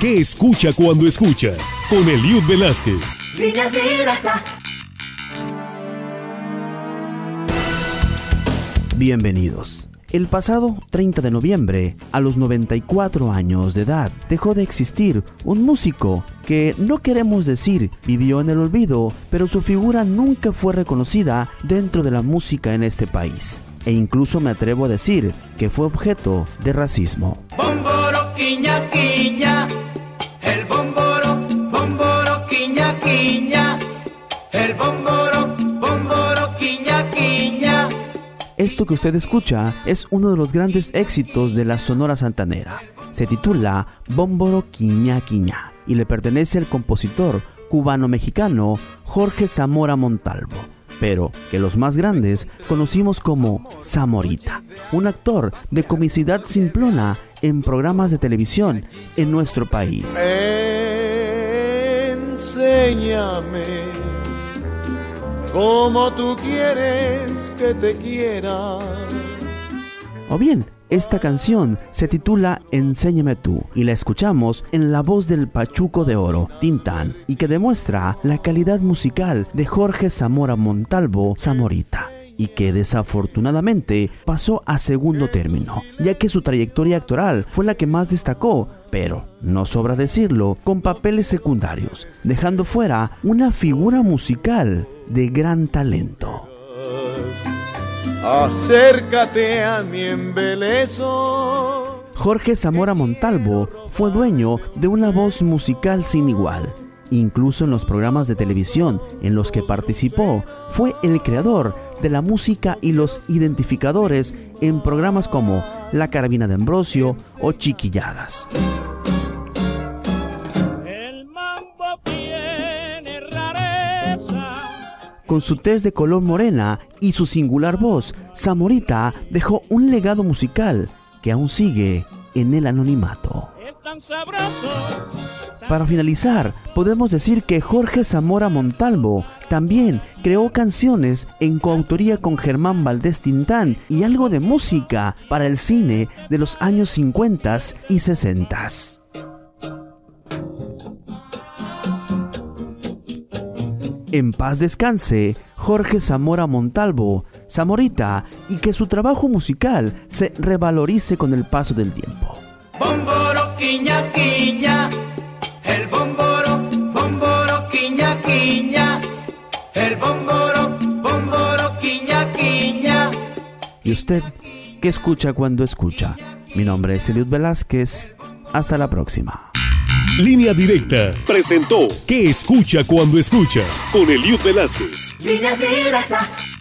¿Qué escucha cuando escucha? Con Eliud Velázquez. Bienvenidos. El pasado 30 de noviembre, a los 94 años de edad, dejó de existir un músico que no queremos decir vivió en el olvido, pero su figura nunca fue reconocida dentro de la música en este país. E incluso me atrevo a decir que fue objeto de racismo. Esto que usted escucha es uno de los grandes éxitos de la Sonora Santanera. Se titula Bómboro Quiña Quiña y le pertenece al compositor cubano-mexicano Jorge Zamora Montalvo, pero que los más grandes conocimos como Zamorita, un actor de comicidad simplona en programas de televisión en nuestro país. Enséñame como tú quieres que te quiera. O bien, esta canción se titula Enséñame tú y la escuchamos en la voz del Pachuco de Oro, Tintán, y que demuestra la calidad musical de Jorge Zamora Montalvo Zamorita y que desafortunadamente pasó a segundo término, ya que su trayectoria actoral fue la que más destacó, pero, no sobra decirlo, con papeles secundarios, dejando fuera una figura musical de gran talento. Acércate a mi. Jorge Zamora Montalvo fue dueño de una voz musical sin igual. Incluso en los programas de televisión en los que participó, fue el creador de la música y los identificadores en programas como La Carabina de Ambrosio o Chiquilladas. Con su tez de color morena y su singular voz, Zamorita dejó un legado musical que aún sigue en el anonimato. Para finalizar, podemos decir que Jorge Zamora Montalvo también creó canciones en coautoría con Germán Valdés Tintán y algo de música para el cine de los años 50 y 60. En paz descanse Jorge Zamora Montalvo, Zamorita, y que su trabajo musical se revalorice con el paso del tiempo. Bomboro, quiña, quiña, el bomboro, bomboro, quiña, quiña, el bomboro, bomboro, quiña, quiña. ¿Y usted qué escucha cuando escucha? Mi nombre es Eliud Velázquez. Hasta la próxima. Línea Directa presentó ¿Qué escucha cuando escucha? Con Eliud Velázquez. Línea directa.